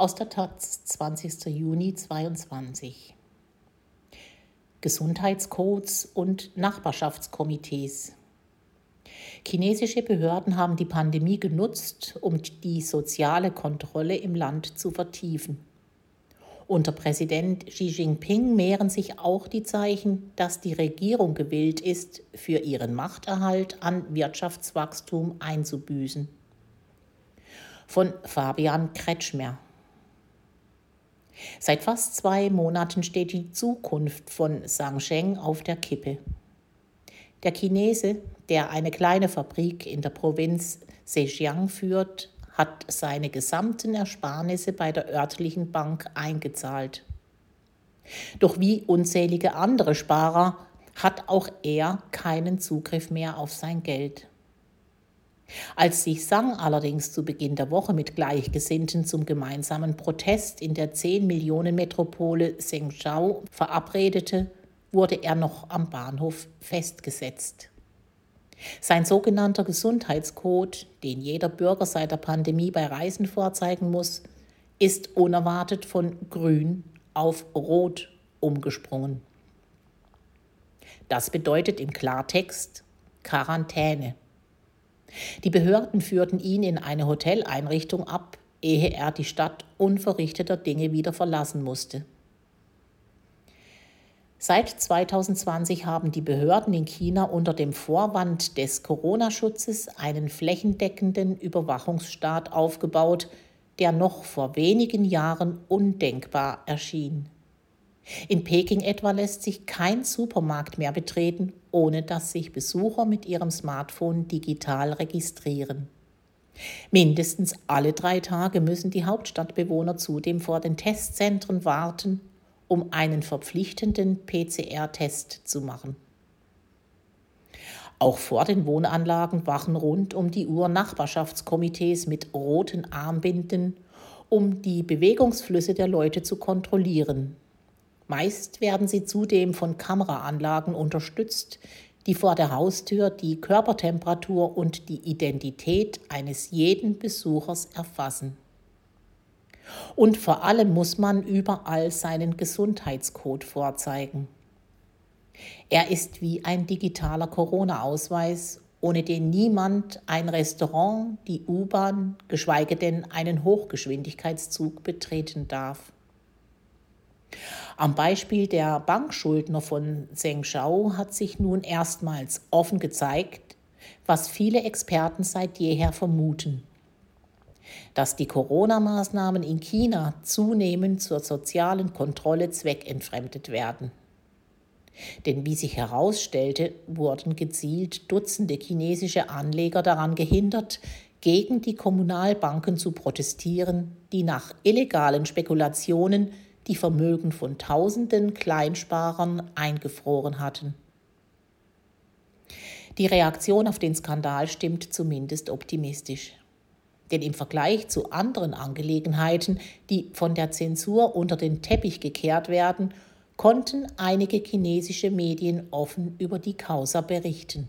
aus der Taz 20. Juni 2022. Gesundheitscodes und Nachbarschaftskomitees. Chinesische Behörden haben die Pandemie genutzt, um die soziale Kontrolle im Land zu vertiefen. Unter Präsident Xi Jinping mehren sich auch die Zeichen, dass die Regierung gewillt ist, für ihren Machterhalt an Wirtschaftswachstum einzubüßen. Von Fabian Kretschmer. Seit fast zwei Monaten steht die Zukunft von Shangsheng auf der Kippe. Der Chinese, der eine kleine Fabrik in der Provinz Zhejiang führt, hat seine gesamten Ersparnisse bei der örtlichen Bank eingezahlt. Doch wie unzählige andere Sparer hat auch er keinen Zugriff mehr auf sein Geld. Als sich Sang allerdings zu Beginn der Woche mit Gleichgesinnten zum gemeinsamen Protest in der 10 Millionen Metropole Zhengzhou verabredete, wurde er noch am Bahnhof festgesetzt. Sein sogenannter Gesundheitscode, den jeder Bürger seit der Pandemie bei Reisen vorzeigen muss, ist unerwartet von grün auf rot umgesprungen. Das bedeutet im Klartext Quarantäne. Die Behörden führten ihn in eine Hoteleinrichtung ab, ehe er die Stadt unverrichteter Dinge wieder verlassen musste. Seit 2020 haben die Behörden in China unter dem Vorwand des Corona-Schutzes einen flächendeckenden Überwachungsstaat aufgebaut, der noch vor wenigen Jahren undenkbar erschien. In Peking etwa lässt sich kein Supermarkt mehr betreten, ohne dass sich Besucher mit ihrem Smartphone digital registrieren. Mindestens alle drei Tage müssen die Hauptstadtbewohner zudem vor den Testzentren warten, um einen verpflichtenden PCR-Test zu machen. Auch vor den Wohnanlagen wachen rund um die Uhr Nachbarschaftskomitees mit roten Armbinden, um die Bewegungsflüsse der Leute zu kontrollieren, Meist werden sie zudem von Kameraanlagen unterstützt, die vor der Haustür die Körpertemperatur und die Identität eines jeden Besuchers erfassen. Und vor allem muss man überall seinen Gesundheitscode vorzeigen. Er ist wie ein digitaler Corona-Ausweis, ohne den niemand ein Restaurant, die U-Bahn, geschweige denn einen Hochgeschwindigkeitszug betreten darf. Am Beispiel der Bankschuldner von Zhengzhou hat sich nun erstmals offen gezeigt, was viele Experten seit jeher vermuten, dass die Corona-Maßnahmen in China zunehmend zur sozialen Kontrolle zweckentfremdet werden. Denn wie sich herausstellte, wurden gezielt Dutzende chinesische Anleger daran gehindert, gegen die Kommunalbanken zu protestieren, die nach illegalen Spekulationen die Vermögen von tausenden Kleinsparern eingefroren hatten. Die Reaktion auf den Skandal stimmt zumindest optimistisch. Denn im Vergleich zu anderen Angelegenheiten, die von der Zensur unter den Teppich gekehrt werden, konnten einige chinesische Medien offen über die Causa berichten.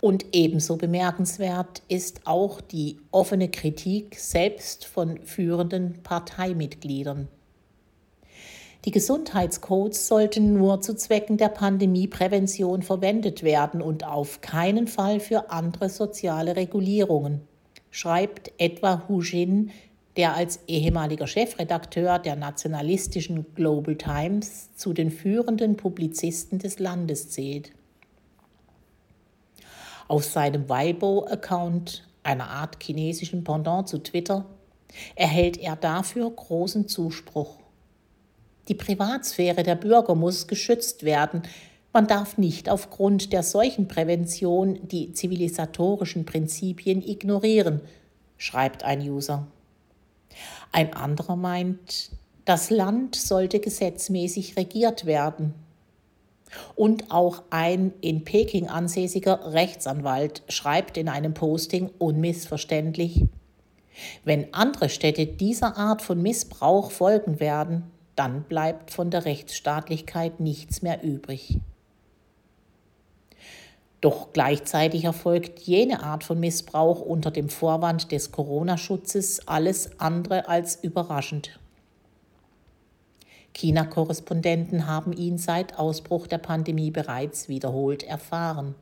Und ebenso bemerkenswert ist auch die offene Kritik selbst von führenden Parteimitgliedern. Die Gesundheitscodes sollten nur zu Zwecken der Pandemieprävention verwendet werden und auf keinen Fall für andere soziale Regulierungen, schreibt etwa Hu Jin, der als ehemaliger Chefredakteur der nationalistischen Global Times zu den führenden Publizisten des Landes zählt. Auf seinem Weibo-Account, einer Art chinesischen Pendant zu Twitter, erhält er dafür großen Zuspruch. Die Privatsphäre der Bürger muss geschützt werden. Man darf nicht aufgrund der Seuchenprävention die zivilisatorischen Prinzipien ignorieren, schreibt ein User. Ein anderer meint, das Land sollte gesetzmäßig regiert werden. Und auch ein in Peking ansässiger Rechtsanwalt schreibt in einem Posting unmissverständlich, wenn andere Städte dieser Art von Missbrauch folgen werden, dann bleibt von der Rechtsstaatlichkeit nichts mehr übrig. Doch gleichzeitig erfolgt jene Art von Missbrauch unter dem Vorwand des Corona-Schutzes alles andere als überraschend. China-Korrespondenten haben ihn seit Ausbruch der Pandemie bereits wiederholt erfahren.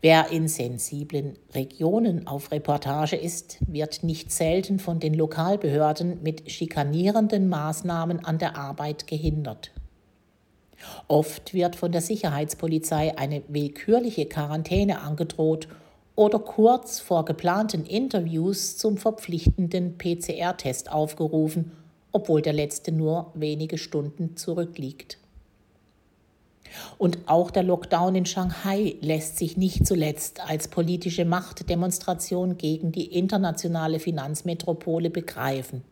Wer in sensiblen Regionen auf Reportage ist, wird nicht selten von den Lokalbehörden mit schikanierenden Maßnahmen an der Arbeit gehindert. Oft wird von der Sicherheitspolizei eine willkürliche Quarantäne angedroht oder kurz vor geplanten Interviews zum verpflichtenden PCR-Test aufgerufen obwohl der letzte nur wenige Stunden zurückliegt. Und auch der Lockdown in Shanghai lässt sich nicht zuletzt als politische Machtdemonstration gegen die internationale Finanzmetropole begreifen.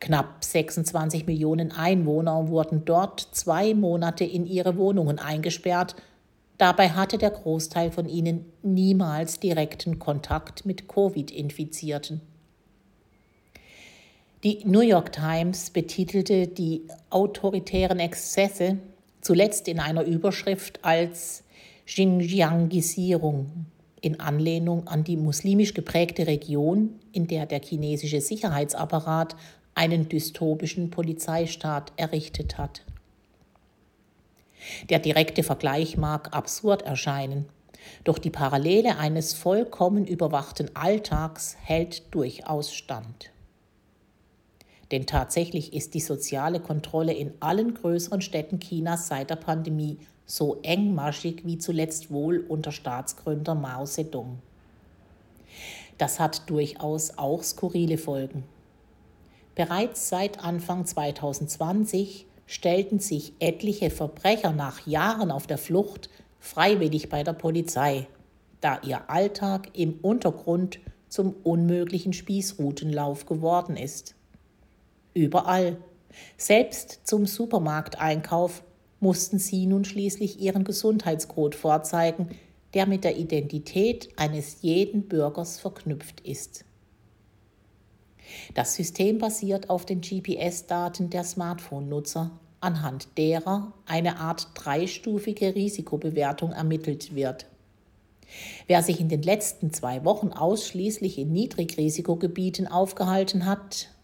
Knapp 26 Millionen Einwohner wurden dort zwei Monate in ihre Wohnungen eingesperrt. Dabei hatte der Großteil von ihnen niemals direkten Kontakt mit Covid-Infizierten. Die New York Times betitelte die autoritären Exzesse zuletzt in einer Überschrift als Xinjiangisierung in Anlehnung an die muslimisch geprägte Region, in der der chinesische Sicherheitsapparat einen dystopischen Polizeistaat errichtet hat. Der direkte Vergleich mag absurd erscheinen, doch die Parallele eines vollkommen überwachten Alltags hält durchaus stand. Denn tatsächlich ist die soziale Kontrolle in allen größeren Städten Chinas seit der Pandemie so engmaschig wie zuletzt wohl unter Staatsgründer Mao Zedong. Das hat durchaus auch skurrile Folgen. Bereits seit Anfang 2020 stellten sich etliche Verbrecher nach Jahren auf der Flucht freiwillig bei der Polizei, da ihr Alltag im Untergrund zum unmöglichen Spießrutenlauf geworden ist. Überall. Selbst zum Supermarkteinkauf mussten sie nun schließlich ihren Gesundheitscode vorzeigen, der mit der Identität eines jeden Bürgers verknüpft ist. Das System basiert auf den GPS-Daten der Smartphone-Nutzer, anhand derer eine Art dreistufige Risikobewertung ermittelt wird. Wer sich in den letzten zwei Wochen ausschließlich in Niedrigrisikogebieten aufgehalten hat,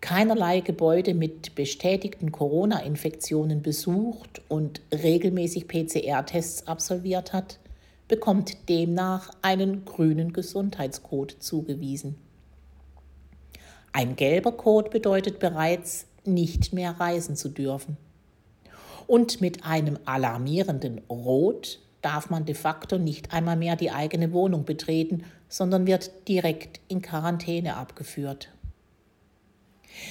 keinerlei Gebäude mit bestätigten Corona-Infektionen besucht und regelmäßig PCR-Tests absolviert hat, bekommt demnach einen grünen Gesundheitscode zugewiesen. Ein gelber Code bedeutet bereits, nicht mehr reisen zu dürfen. Und mit einem alarmierenden Rot darf man de facto nicht einmal mehr die eigene Wohnung betreten, sondern wird direkt in Quarantäne abgeführt.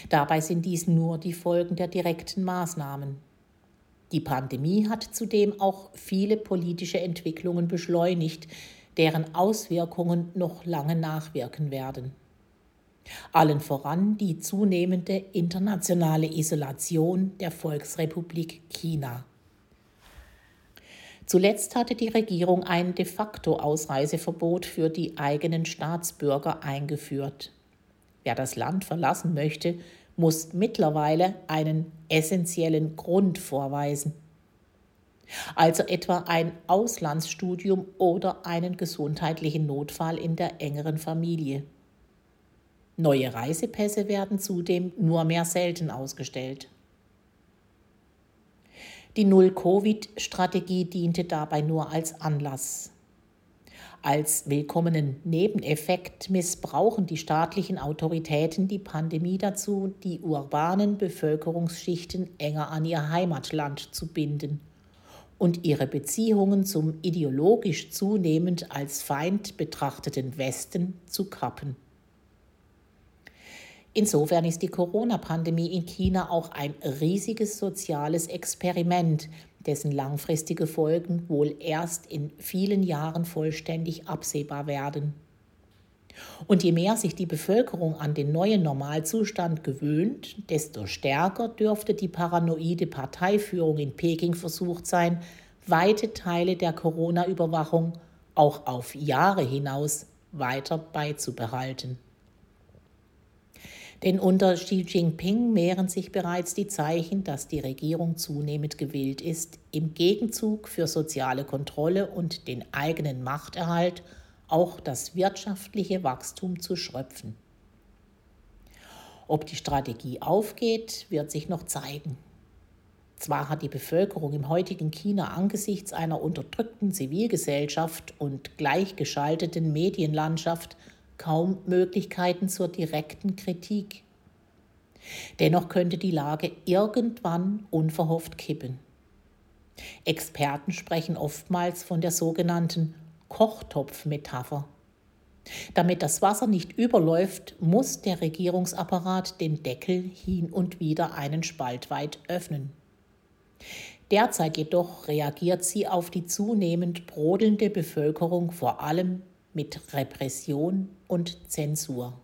Dabei sind dies nur die Folgen der direkten Maßnahmen. Die Pandemie hat zudem auch viele politische Entwicklungen beschleunigt, deren Auswirkungen noch lange nachwirken werden. Allen voran die zunehmende internationale Isolation der Volksrepublik China. Zuletzt hatte die Regierung ein de facto Ausreiseverbot für die eigenen Staatsbürger eingeführt. Wer das Land verlassen möchte, muss mittlerweile einen essentiellen Grund vorweisen. Also etwa ein Auslandsstudium oder einen gesundheitlichen Notfall in der engeren Familie. Neue Reisepässe werden zudem nur mehr selten ausgestellt. Die Null-Covid-Strategie diente dabei nur als Anlass. Als willkommenen Nebeneffekt missbrauchen die staatlichen Autoritäten die Pandemie dazu, die urbanen Bevölkerungsschichten enger an ihr Heimatland zu binden und ihre Beziehungen zum ideologisch zunehmend als Feind betrachteten Westen zu kappen. Insofern ist die Corona-Pandemie in China auch ein riesiges soziales Experiment, dessen langfristige Folgen wohl erst in vielen Jahren vollständig absehbar werden. Und je mehr sich die Bevölkerung an den neuen Normalzustand gewöhnt, desto stärker dürfte die paranoide Parteiführung in Peking versucht sein, weite Teile der Corona-Überwachung auch auf Jahre hinaus weiter beizubehalten. Denn unter Xi Jinping mehren sich bereits die Zeichen, dass die Regierung zunehmend gewillt ist, im Gegenzug für soziale Kontrolle und den eigenen Machterhalt auch das wirtschaftliche Wachstum zu schröpfen. Ob die Strategie aufgeht, wird sich noch zeigen. Zwar hat die Bevölkerung im heutigen China angesichts einer unterdrückten Zivilgesellschaft und gleichgeschalteten Medienlandschaft kaum Möglichkeiten zur direkten Kritik. Dennoch könnte die Lage irgendwann unverhofft kippen. Experten sprechen oftmals von der sogenannten Kochtopf-Metapher. Damit das Wasser nicht überläuft, muss der Regierungsapparat den Deckel hin und wieder einen Spalt weit öffnen. Derzeit jedoch reagiert sie auf die zunehmend brodelnde Bevölkerung vor allem mit Repression und Zensur.